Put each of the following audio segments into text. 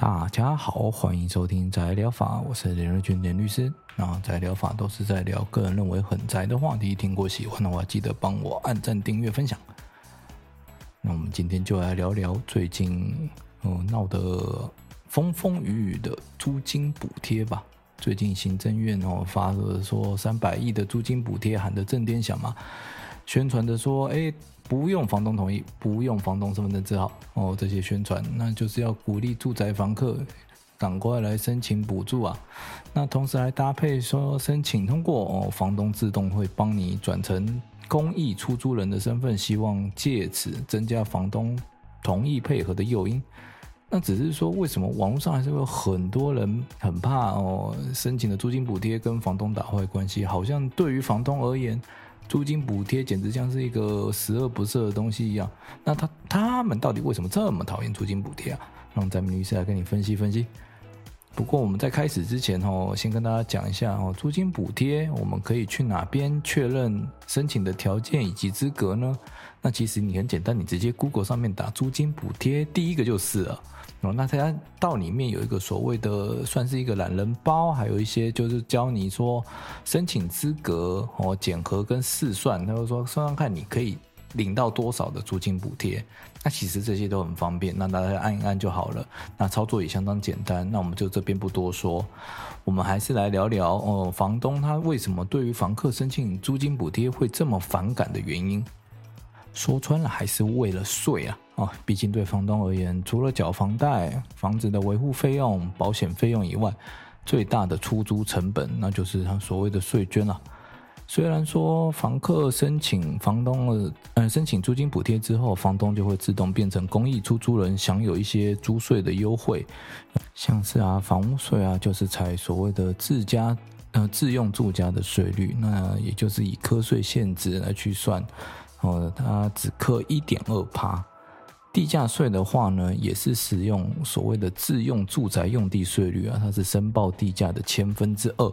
大家好，欢迎收听宅聊法，我是连瑞君连律师。那宅聊法都是在聊个人认为很宅的话题，听过喜欢的话，记得帮我按赞、订阅、分享。那我们今天就来聊聊最近嗯闹得风风雨雨的租金补贴吧。最近行政院哦发了说三百亿的租金补贴，喊得震天响嘛，宣传的说哎。不用房东同意，不用房东身份证字号哦，这些宣传那就是要鼓励住宅房客赶快来申请补助啊。那同时还搭配说申请通过哦，房东自动会帮你转成公益出租人的身份，希望借此增加房东同意配合的诱因。那只是说，为什么网络上还是会有很多人很怕哦，申请的租金补贴跟房东打坏关系，好像对于房东而言。租金补贴简直像是一个十恶不赦的东西一样。那他他们到底为什么这么讨厌租金补贴啊？让咱们律师来跟你分析分析。不过我们在开始之前哦，先跟大家讲一下哦，租金补贴我们可以去哪边确认申请的条件以及资格呢？那其实你很简单，你直接 Google 上面打租金补贴，第一个就是了。哦，那它到里面有一个所谓的，算是一个懒人包，还有一些就是教你说申请资格哦，检核跟试算，他就说算算看你可以领到多少的租金补贴。那其实这些都很方便，那大家按一按就好了。那操作也相当简单。那我们就这边不多说，我们还是来聊聊哦，房东他为什么对于房客申请租金补贴会这么反感的原因。说穿了还是为了税啊！啊，毕竟对房东而言，除了缴房贷、房子的维护费用、保险费用以外，最大的出租成本那就是他所谓的税捐了。虽然说房客申请房东的呃申请租金补贴之后，房东就会自动变成公益出租人，享有一些租税的优惠，像是啊房屋税啊，就是采所谓的自家呃自用住家的税率，那也就是以课税限值来去算。哦，它只刻一点二趴。地价税的话呢，也是使用所谓的自用住宅用地税率啊，它是申报地价的千分之二。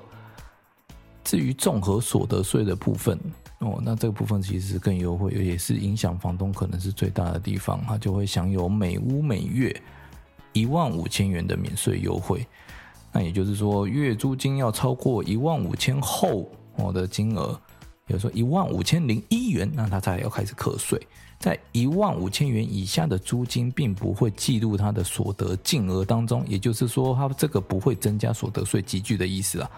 至于综合所得税的部分，哦，那这个部分其实更优惠，也是影响房东可能是最大的地方，它就会享有每屋每月一万五千元的免税优惠。那也就是说，月租金要超过一万五千后，我的金额。比如说一万五千零一元，那他才要开始课税。在一万五千元以下的租金，并不会计入他的所得净额当中，也就是说，他这个不会增加所得税集聚的意思啊。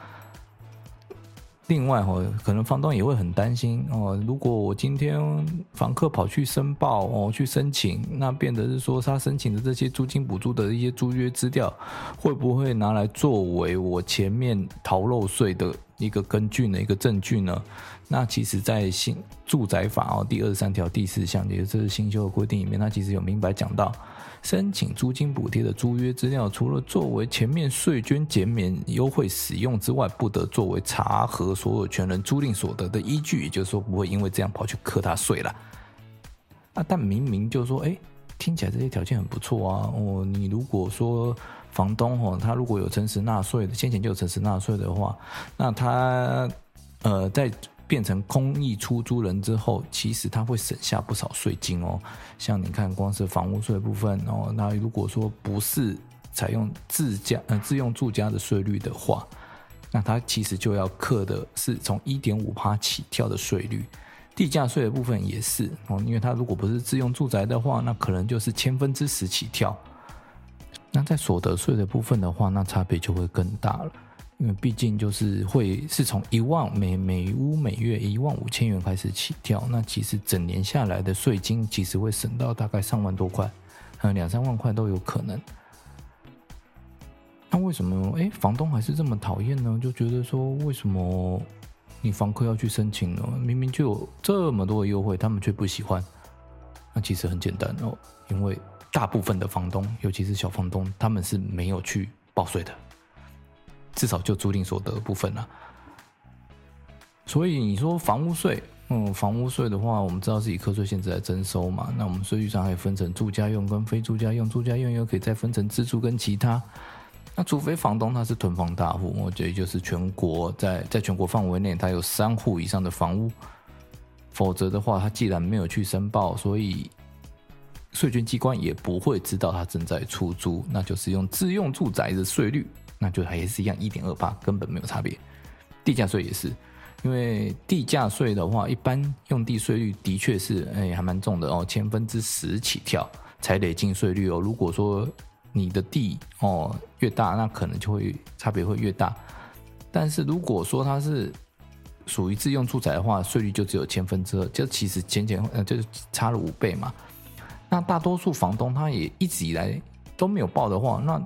另外哈，可能房东也会很担心哦，如果我今天房客跑去申报哦，去申请，那变得是说他申请的这些租金补助的一些租约资料，会不会拿来作为我前面逃漏税的一个根据呢？一个证据呢？那其实，在新住宅法哦第二十三条第四项，也就是新修的规定里面，它其实有明白讲到。申请租金补贴的租约资料，除了作为前面税捐减免优惠使用之外，不得作为查核所有权人租赁所得的依据。也就是说，不会因为这样跑去课他税了。啊，但明明就说，哎，听起来这些条件很不错啊。哦，你如果说房东哦，他如果有诚实纳税的，先前就有诚实纳税的话，那他呃在。变成公益出租人之后，其实他会省下不少税金哦。像你看，光是房屋税部分哦，那如果说不是采用自家呃自用住家的税率的话，那他其实就要课的是从一点五趴起跳的税率。地价税的部分也是哦，因为他如果不是自用住宅的话，那可能就是千分之十起跳。那在所得税的部分的话，那差别就会更大了。因为毕竟就是会是从一万每每屋每月一万五千元开始起跳，那其实整年下来的税金其实会省到大概上万多块，嗯，两三万块都有可能。那为什么哎房东还是这么讨厌呢？就觉得说为什么你房客要去申请呢？明明就有这么多的优惠，他们却不喜欢。那其实很简单哦，因为大部分的房东，尤其是小房东，他们是没有去报税的。至少就租赁所得部分了，所以你说房屋税，嗯，房屋税的话，我们知道是以课税现值来征收嘛。那我们税率上还分成住家用跟非住家用，住家用又可以再分成自住跟其他。那除非房东他是囤房大户，我觉得就是全国在在全国范围内他有三户以上的房屋，否则的话，他既然没有去申报，所以税捐机关也不会知道他正在出租，那就是用自用住宅的税率，那就还是一样一点二八，根本没有差别。地价税也是，因为地价税的话，一般用地税率的确是哎还蛮重的哦，千分之十起跳才得进税率哦。如果说你的地哦越大，那可能就会差别会越大。但是如果说它是属于自用住宅的话，税率就只有千分之二，就其实前前呃就是差了五倍嘛。那大多数房东他也一直以来都没有报的话，那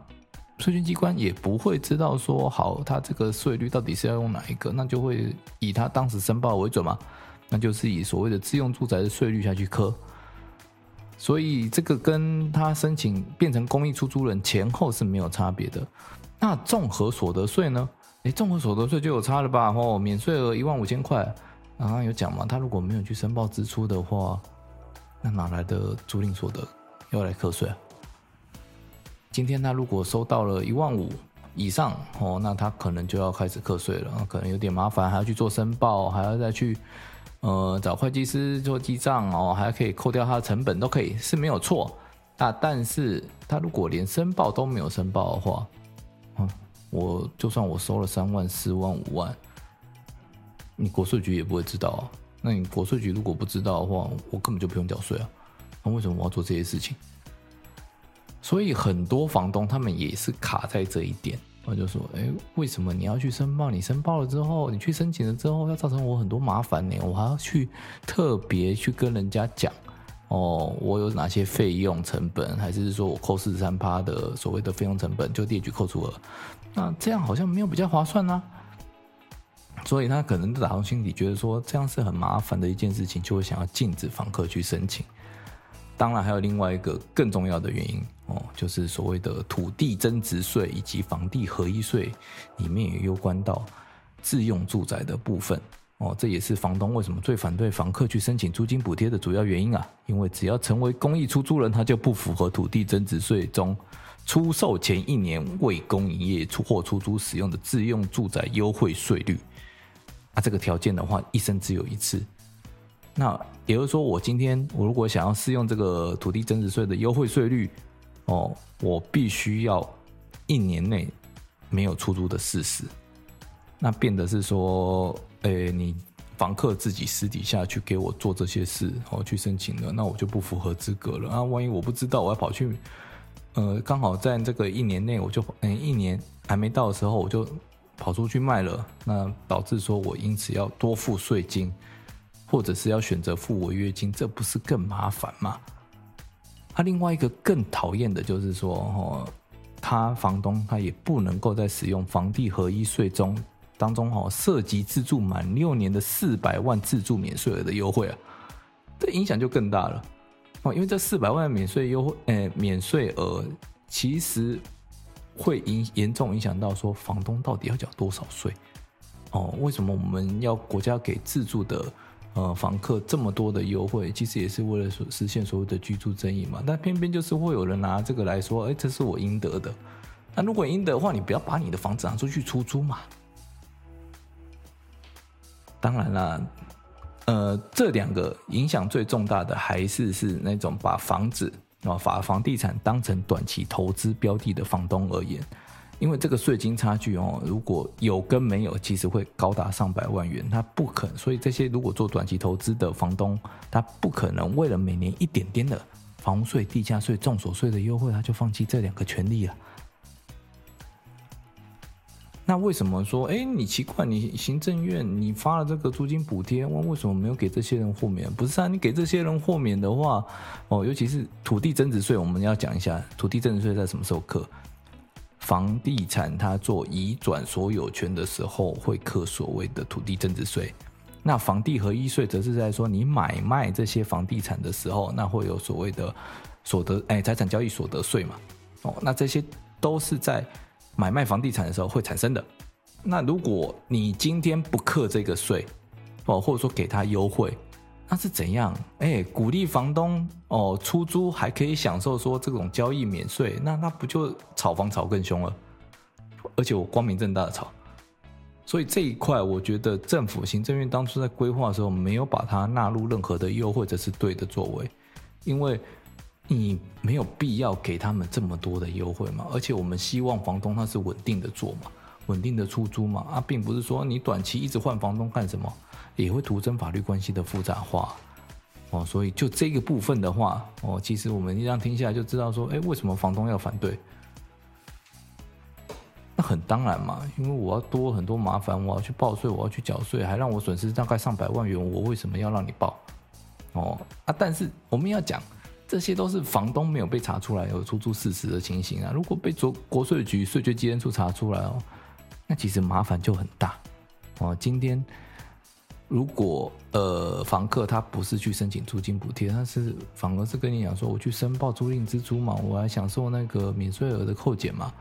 税捐机关也不会知道说好他这个税率到底是要用哪一个，那就会以他当时申报为准嘛，那就是以所谓的自用住宅的税率下去课。所以这个跟他申请变成公益出租人前后是没有差别的。那综合所得税呢？诶，综合所得税就有差了吧？哦，免税额一万五千块，刚刚有讲嘛？他如果没有去申报支出的话，那哪来的租赁所得要来课税啊？今天他如果收到了一万五以上哦，那他可能就要开始课税了，可能有点麻烦，还要去做申报，还要再去呃找会计师做记账哦，还可以扣掉他的成本，都可以是没有错。那但是他如果连申报都没有申报的话，嗯。我就算我收了三万、四万、五万，你国税局也不会知道啊。那你国税局如果不知道的话，我根本就不用缴税啊。那为什么我要做这些事情？所以很多房东他们也是卡在这一点。我就说，哎，为什么你要去申报？你申报了之后，你去申请了之后，要造成我很多麻烦呢？我还要去特别去跟人家讲。哦，我有哪些费用成本，还是说我扣四十三趴的所谓的费用成本，就列举扣除额？那这样好像没有比较划算呢、啊，所以他可能打从心底觉得说这样是很麻烦的一件事情，就会想要禁止房客去申请。当然还有另外一个更重要的原因哦，就是所谓的土地增值税以及房地合一税里面也有关到自用住宅的部分。哦，这也是房东为什么最反对房客去申请租金补贴的主要原因啊！因为只要成为公益出租人，他就不符合土地增值税中出售前一年为公营业出或出租使用的自用住宅优惠税率。啊，这个条件的话，一生只有一次。那也就是说，我今天我如果想要适用这个土地增值税的优惠税率，哦，我必须要一年内没有出租的事实。那变得是说。哎、你房客自己私底下去给我做这些事，哦，去申请了，那我就不符合资格了啊！万一我不知道，我要跑去，呃，刚好在这个一年内，我就，嗯、一年还没到的时候，我就跑出去卖了，那导致说我因此要多付税金，或者是要选择付违约金，这不是更麻烦吗？啊，另外一个更讨厌的就是说，哦，他房东他也不能够在使用房地合一税中。当中哈涉及自住满六年的四百万自住免税额的优惠啊，这影响就更大了哦，因为这四百万免税优惠，诶，免税额其实会影严重影响到说房东到底要缴多少税哦？为什么我们要国家给自住的呃房客这么多的优惠？其实也是为了说实现所谓的居住正义嘛。但偏偏就是会有人拿这个来说，哎，这是我应得的。那如果应得的话，你不要把你的房子拿出去出租嘛。当然啦，呃，这两个影响最重大的还是是那种把房子啊、把房地产当成短期投资标的的房东而言，因为这个税金差距哦，如果有跟没有，其实会高达上百万元，他不可能。所以这些如果做短期投资的房东，他不可能为了每年一点点的房屋税、地价税、重所税的优惠，他就放弃这两个权利了。那为什么说，哎，你奇怪，你行政院你发了这个租金补贴，问为什么没有给这些人豁免？不是啊，你给这些人豁免的话，哦，尤其是土地增值税，我们要讲一下，土地增值税在什么时候课？房地产它做移转所有权的时候会课所谓的土地增值税。那房地合一税则是在说你买卖这些房地产的时候，那会有所谓的所得，哎，财产交易所得税嘛。哦，那这些都是在。买卖房地产的时候会产生的。那如果你今天不克这个税，哦，或者说给他优惠，那是怎样？哎，鼓励房东哦出租还可以享受说这种交易免税，那那不就炒房炒更凶了？而且我光明正大的炒。所以这一块，我觉得政府行政院当初在规划的时候没有把它纳入任何的优惠，这是对的作为，因为。你没有必要给他们这么多的优惠嘛。而且我们希望房东他是稳定的做嘛，稳定的出租嘛，啊，并不是说你短期一直换房东干什么，也会徒增法律关系的复杂化。哦，所以就这个部分的话，哦，其实我们这样听下来就知道说，哎，为什么房东要反对？那很当然嘛，因为我要多很多麻烦，我要去报税，我要去缴税，还让我损失大概上百万元，我为什么要让你报？哦啊，但是我们要讲，这些都是房东没有被查出来有出租事实的情形啊。如果被国国税局税捐稽征处查出来哦，那其实麻烦就很大哦。今天。如果呃房客他不是去申请租金补贴，他是反而是跟你讲说，我去申报租赁支出嘛，我还享受那个免税额的扣减嘛，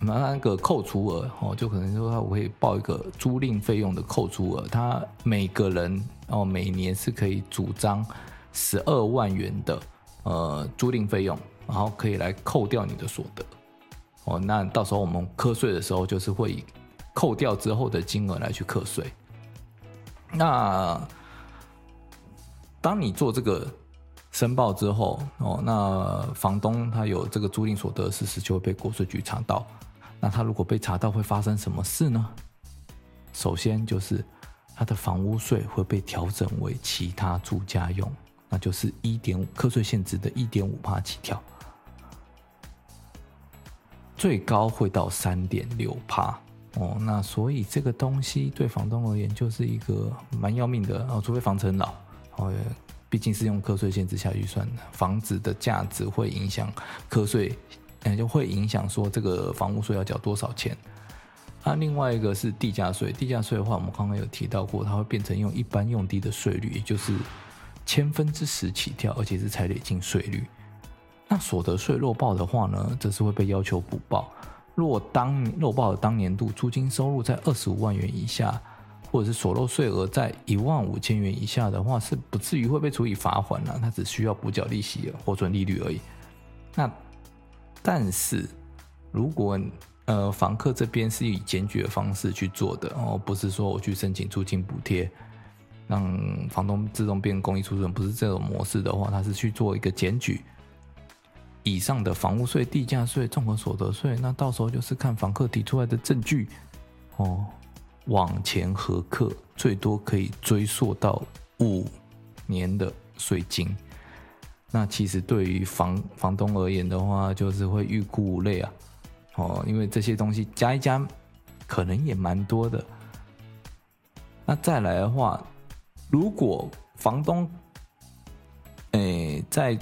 那那个扣除额哦，就可能说我会报一个租赁费用的扣除额，他每个人哦每年是可以主张十二万元的呃租赁费用，然后可以来扣掉你的所得哦，那到时候我们课税的时候就是会以扣掉之后的金额来去课税。那当你做这个申报之后，哦，那房东他有这个租赁所得事实就会被国税局查到。那他如果被查到，会发生什么事呢？首先就是他的房屋税会被调整为其他住家用，那就是一点五课税限值的一点五趴起跳，最高会到三点六趴。哦，那所以这个东西对房东而言就是一个蛮要命的哦，除非房子很老哦，毕竟是用课税限制下预算的，房子的价值会影响课税，嗯，就会影响说这个房屋税要缴多少钱。那另外一个是地价税，地价税的话，我们刚刚有提到过，它会变成用一般用地的税率，也就是千分之十起跳，而且是才累进税率。那所得税漏报的话呢，则是会被要求补报。若当漏报的当年度租金收入在二十五万元以下，或者是所漏税额在一万五千元以下的话，是不至于会被处以罚款了，它只需要补缴利息或准利率而已。那但是如果呃房客这边是以检举的方式去做的哦，不是说我去申请租金补贴，让房东自动变公益出租人，不是这种模式的话，他是去做一个检举。以上的房屋税、地价税、综合所得税，那到时候就是看房客提出来的证据，哦，往前核客，最多可以追溯到五年的税金。那其实对于房房东而言的话，就是会欲哭无泪啊，哦，因为这些东西加一加，可能也蛮多的。那再来的话，如果房东，诶，在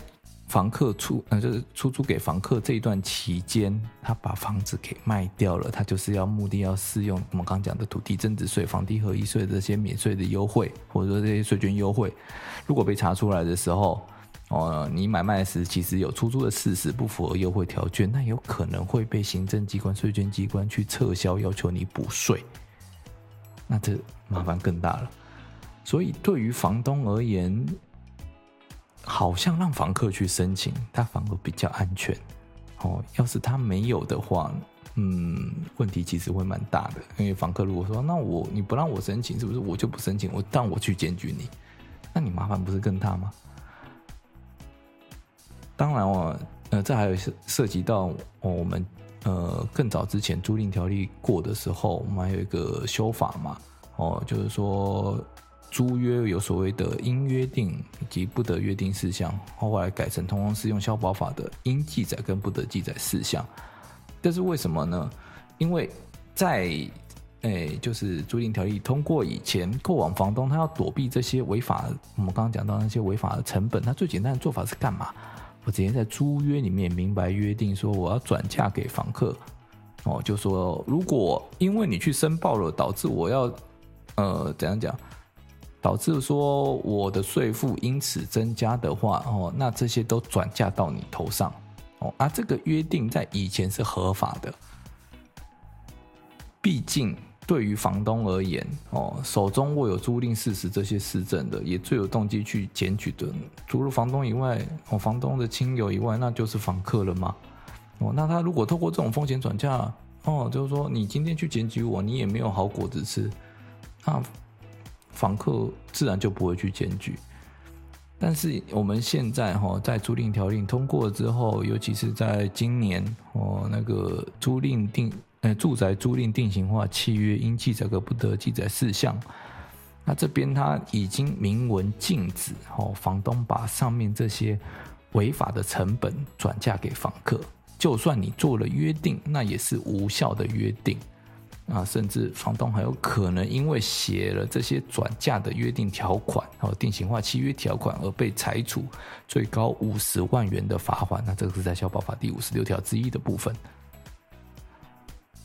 房客出呃，就是出租给房客这一段期间，他把房子给卖掉了，他就是要目的要适用我们刚刚讲的土地增值税、房地合一税这些免税的优惠，或者说这些税捐优惠。如果被查出来的时候，哦，你买卖时其实有出租的事实不符合优惠条件，那有可能会被行政机关、税捐机关去撤销，要求你补税。那这麻烦更大了。所以对于房东而言，好像让房客去申请，他反而比较安全哦。要是他没有的话，嗯，问题其实会蛮大的。因为房客如果说，那我你不让我申请，是不是我就不申请？我让我去检举你，那你麻烦不是更大吗？当然哦，呃，这还有涉涉及到哦，我们呃更早之前租赁条例过的时候，我们还有一个修法嘛，哦，就是说。租约有所谓的应约定以及不得约定事项，后来改成通通适用消保法的应记载跟不得记载事项。这是为什么呢？因为在诶、就是租赁条例通过以前，过往房东他要躲避这些违法，我们刚刚讲到那些违法的成本，他最简单的做法是干嘛？我直接在租约里面明白约定说，我要转嫁给房客。哦，就说如果因为你去申报了，导致我要呃怎样讲？导致说我的税负因此增加的话，哦，那这些都转嫁到你头上，哦，啊，这个约定在以前是合法的。毕竟对于房东而言，哦，手中握有租赁事实这些事证的，也最有动机去检举的，除了房东以外，哦，房东的亲友以外，那就是房客了吗？哦，那他如果透过这种风险转嫁，哦，就是说你今天去检举我，你也没有好果子吃，那。房客自然就不会去检举，但是我们现在哈，在租赁条例通过之后，尤其是在今年哦，那个租赁定呃住宅租赁定型化契约应记载个不得记载事项，那这边他已经明文禁止哦，房东把上面这些违法的成本转嫁给房客，就算你做了约定，那也是无效的约定。啊，甚至房东还有可能因为写了这些转嫁的约定条款，然后定型化契约条款而被裁处最高五十万元的罚款。那这个是在消保法第五十六条之一的部分。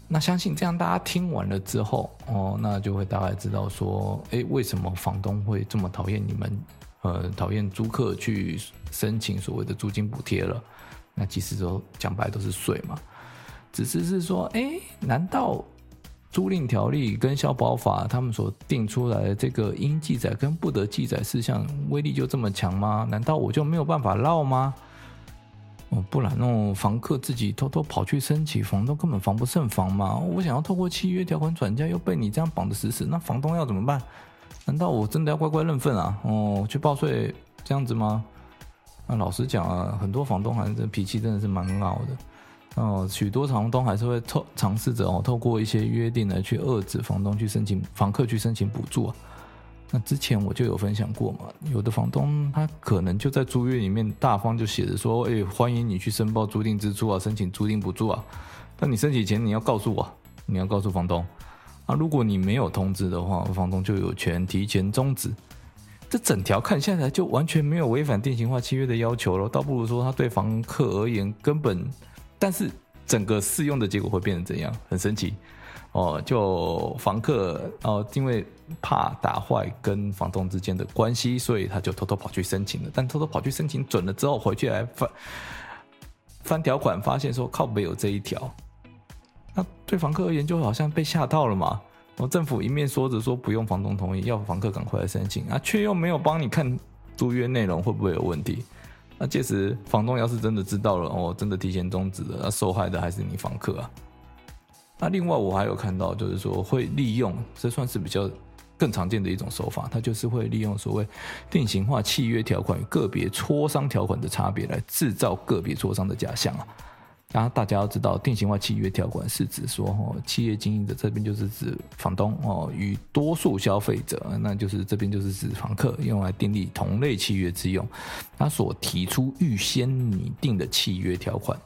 那相信这样大家听完了之后，哦，那就会大概知道说，诶，为什么房东会这么讨厌你们？呃，讨厌租客去申请所谓的租金补贴了？那其实都讲白都是税嘛，只是是说，诶，难道？租赁条例跟消保法，他们所定出来的这个应记载跟不得记载事项威力就这么强吗？难道我就没有办法绕吗？哦，不然哦，房客自己偷偷跑去申请，房东根本防不胜防嘛。我想要透过契约条款转嫁，又被你这样绑得死死，那房东要怎么办？难道我真的要乖乖认份啊？哦，去报税这样子吗？那老实讲啊，很多房东还是脾气真的是蛮傲的。哦，许多房东还是会透尝试着哦，透过一些约定来去遏制房东去申请房客去申请补助啊。那之前我就有分享过嘛，有的房东他可能就在租约里面大方就写着说，哎，欢迎你去申报租赁支出啊，申请租赁补助啊。但你申请前你要告诉我，你要告诉房东啊，如果你没有通知的话，房东就有权提前终止。这整条看下来就完全没有违反定型化契约的要求了，倒不如说他对房客而言根本。但是整个试用的结果会变成怎样？很神奇哦！就房客哦，因为怕打坏跟房东之间的关系，所以他就偷偷跑去申请了。但偷偷跑去申请准了之后，回去来翻翻条款，发现说靠北有这一条，那对房客而言就好像被吓到了嘛。哦，政府一面说着说不用房东同意，要房客赶快来申请啊，却又没有帮你看租约内容会不会有问题。那届时房东要是真的知道了哦，真的提前终止了，那受害的还是你房客啊。那另外我还有看到，就是说会利用，这算是比较更常见的一种手法，它就是会利用所谓定型化契约条款与个别磋商条款的差别，来制造个别磋商的假象啊。然后大家要知道，定型化契约条款是指说，哦，企业经营者这边就是指房东哦，与多数消费者，那就是这边就是指房客，用来订立同类契约之用。他所提出预先拟定的契约条款。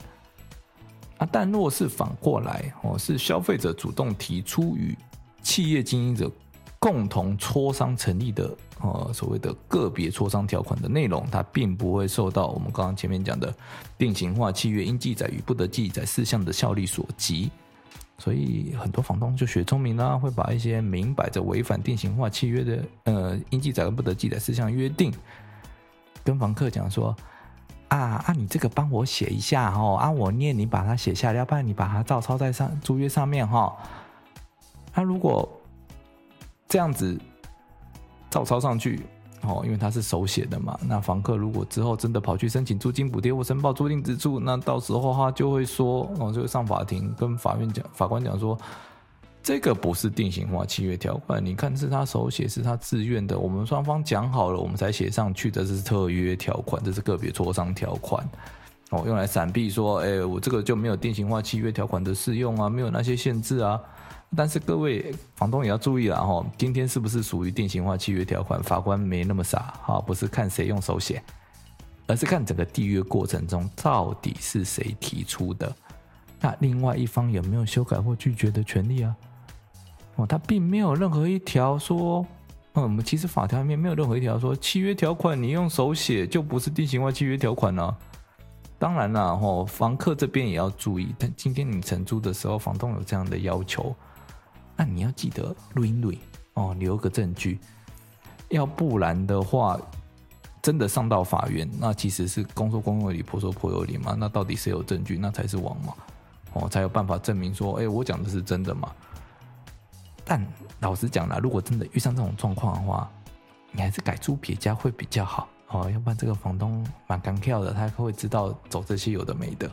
啊，但若是反过来，哦，是消费者主动提出与企业经营者。共同磋商成立的呃所谓的个别磋商条款的内容，它并不会受到我们刚刚前面讲的定型化契约应记载与不得记载事项的效力所及，所以很多房东就学聪明啦，会把一些明摆着违反定型化契约的呃应记载和不得记载事项约定，跟房客讲说啊啊你这个帮我写一下哈，啊我念你把它写下来，要不然你把它照抄在上租约上面哈，那如果。这样子照抄上去哦，因为他是手写的嘛。那房客如果之后真的跑去申请租金补贴或申报租赁支出，那到时候他就会说哦，就会上法庭跟法院讲，法官讲说，这个不是定型化契约条款，你看是他手写，是他自愿的，我们双方讲好了，我们才写上去的，这是特约条款，这是个别磋商条款哦，用来闪避说，哎，我这个就没有定型化契约条款的适用啊，没有那些限制啊。但是各位房东也要注意了哈，今天是不是属于定型化契约条款？法官没那么傻哈，不是看谁用手写，而是看整个缔约过程中到底是谁提出的，那另外一方有没有修改或拒绝的权利啊？哦，他并没有任何一条说，嗯，我们其实法条里面没有任何一条说契约条款你用手写就不是定型化契约条款了。当然了哈，房客这边也要注意，但今天你承租的时候，房东有这样的要求。那你要记得录音录音哦，留个证据，要不然的话，真的上到法院，那其实是公说公有理，婆说婆有理嘛。那到底谁有证据，那才是王嘛，哦，才有办法证明说，哎，我讲的是真的嘛。但老实讲啦，如果真的遇上这种状况的话，你还是改租别家会比较好哦，要不然这个房东蛮干跳的，他会知道走这些有的没的，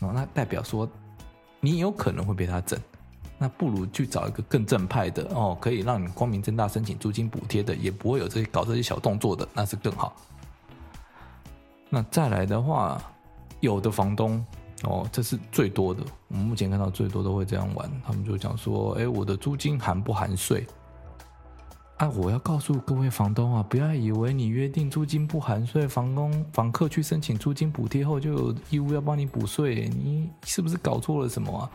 哦，那代表说你有可能会被他整。那不如去找一个更正派的哦，可以让你光明正大申请租金补贴的，也不会有这些搞这些小动作的，那是更好。那再来的话，有的房东哦，这是最多的，我们目前看到最多都会这样玩，他们就讲说，哎，我的租金含不含税？啊，我要告诉各位房东啊，不要以为你约定租金不含税，房东房客去申请租金补贴后就有义务要帮你补税，你是不是搞错了什么啊？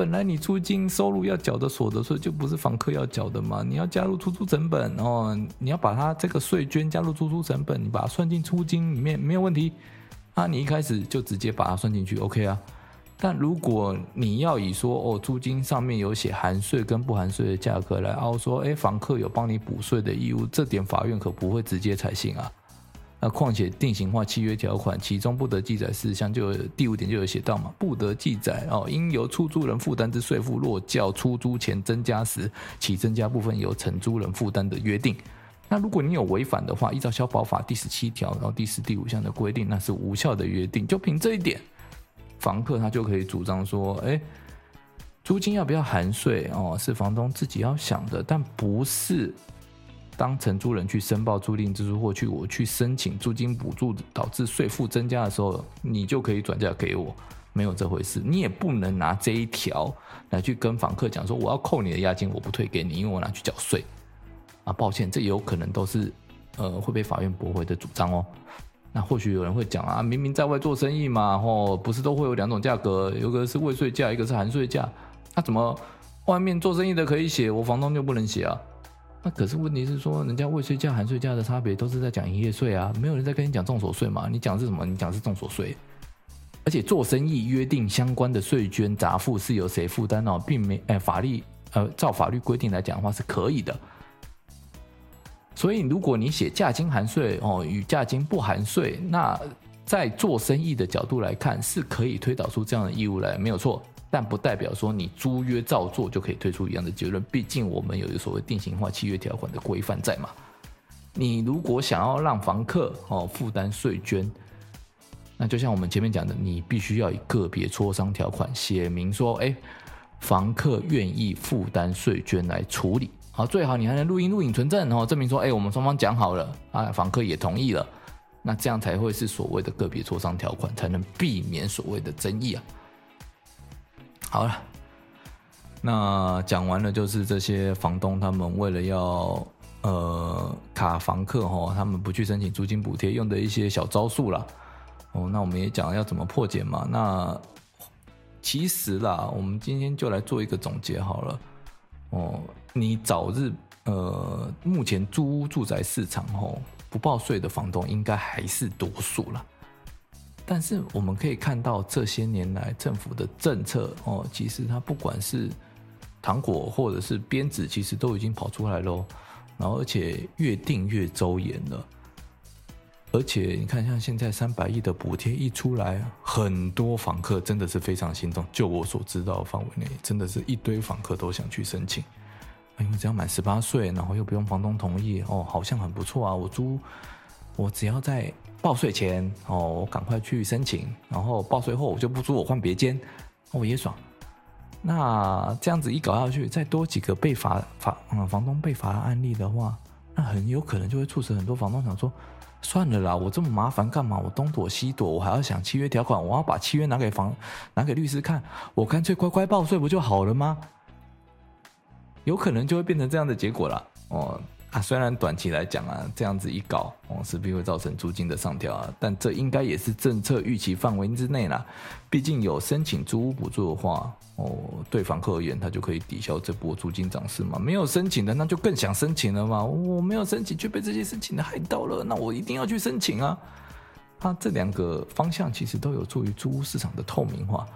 本来你租金收入要缴的所得税就不是房客要缴的嘛，你要加入出租成本哦，你要把它这个税捐加入出租成本，你把它算进租金里面没有问题。啊，你一开始就直接把它算进去，OK 啊？但如果你要以说哦，租金上面有写含税跟不含税的价格来凹说，哎，房客有帮你补税的义务，这点法院可不会直接采信啊。那况且定型化契约条款其中不得记载事项，就第五点就有写到嘛，不得记载哦，应由出租人负担之税负，若较出租前增加时，其增加部分由承租人负担的约定。那如果你有违反的话，依照消保法第十七条，然后第十、第五项的规定，那是无效的约定。就凭这一点，房客他就可以主张说，哎，租金要不要含税哦，是房东自己要想的，但不是。当承租人去申报租赁支出或去我去申请租金补助导致税负增加的时候，你就可以转嫁给我，没有这回事。你也不能拿这一条来去跟房客讲说，我要扣你的押金，我不退给你，因为我拿去缴税。啊，抱歉，这有可能都是呃会被法院驳回的主张哦。那或许有人会讲啊，明明在外做生意嘛，吼，不是都会有两种价格，有个是未税价，一个是含税价，那怎么外面做生意的可以写，我房东就不能写啊？那可是问题是说，人家未税价、含税价的差别都是在讲营业税啊，没有人在跟你讲重所税嘛？你讲是什么？你讲是重所税，而且做生意约定相关的税捐杂付是由谁负担哦，并没哎法律呃照法律规定来讲的话是可以的。所以如果你写价金含税哦与价金不含税，那在做生意的角度来看是可以推导出这样的义务来，没有错。但不代表说你租约照做就可以推出一样的结论，毕竟我们有一个所谓定型化契约条款的规范在嘛。你如果想要让房客哦负担税捐，那就像我们前面讲的，你必须要以个别磋商条款写明说，哎，房客愿意负担税捐来处理，好，最好你还能录音录影存证哦，证明说，哎，我们双方讲好了啊，房客也同意了，那这样才会是所谓的个别磋商条款，才能避免所谓的争议啊。好了，那讲完了就是这些房东他们为了要呃卡房客哈，他们不去申请租金补贴用的一些小招数啦。哦，那我们也讲要怎么破解嘛。那其实啦，我们今天就来做一个总结好了。哦，你早日呃，目前租屋住宅市场吼不报税的房东应该还是多数了。但是我们可以看到，这些年来政府的政策哦，其实它不管是糖果或者是鞭子，其实都已经跑出来喽。然后而且越定越周延了。而且你看，像现在三百亿的补贴一出来，很多房客真的是非常心动。就我所知道的范围内，真的是一堆房客都想去申请，因为只要满十八岁，然后又不用房东同意哦，好像很不错啊。我租，我只要在。报税前哦，我赶快去申请，然后报税后我就不租，我换别间，我也爽。那这样子一搞下去，再多几个被罚罚嗯房东被罚的案例的话，那很有可能就会促使很多房东想说，算了啦，我这么麻烦干嘛？我东躲西躲，我还要想契约条款，我要把契约拿给房拿给律师看，我干脆乖乖报税不就好了吗？有可能就会变成这样的结果了哦。啊，虽然短期来讲啊，这样子一搞，哦，势必会造成租金的上调啊，但这应该也是政策预期范围之内啦。毕竟有申请租屋补助的话，哦，对房客而言，他就可以抵消这波租金涨势嘛。没有申请的，那就更想申请了嘛。我没有申请，却被这些申请的害到了，那我一定要去申请啊。啊，这两个方向其实都有助于租屋市场的透明化。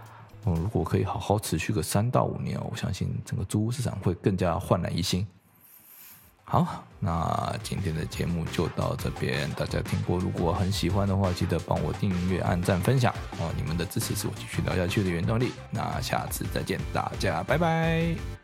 哦，如果可以好好持续个三到五年，我相信整个租屋市场会更加焕然一新。好，那今天的节目就到这边。大家听过，如果很喜欢的话，记得帮我订阅、按赞、分享哦。你们的支持是我继续聊下去的原动力。那下次再见，大家拜拜。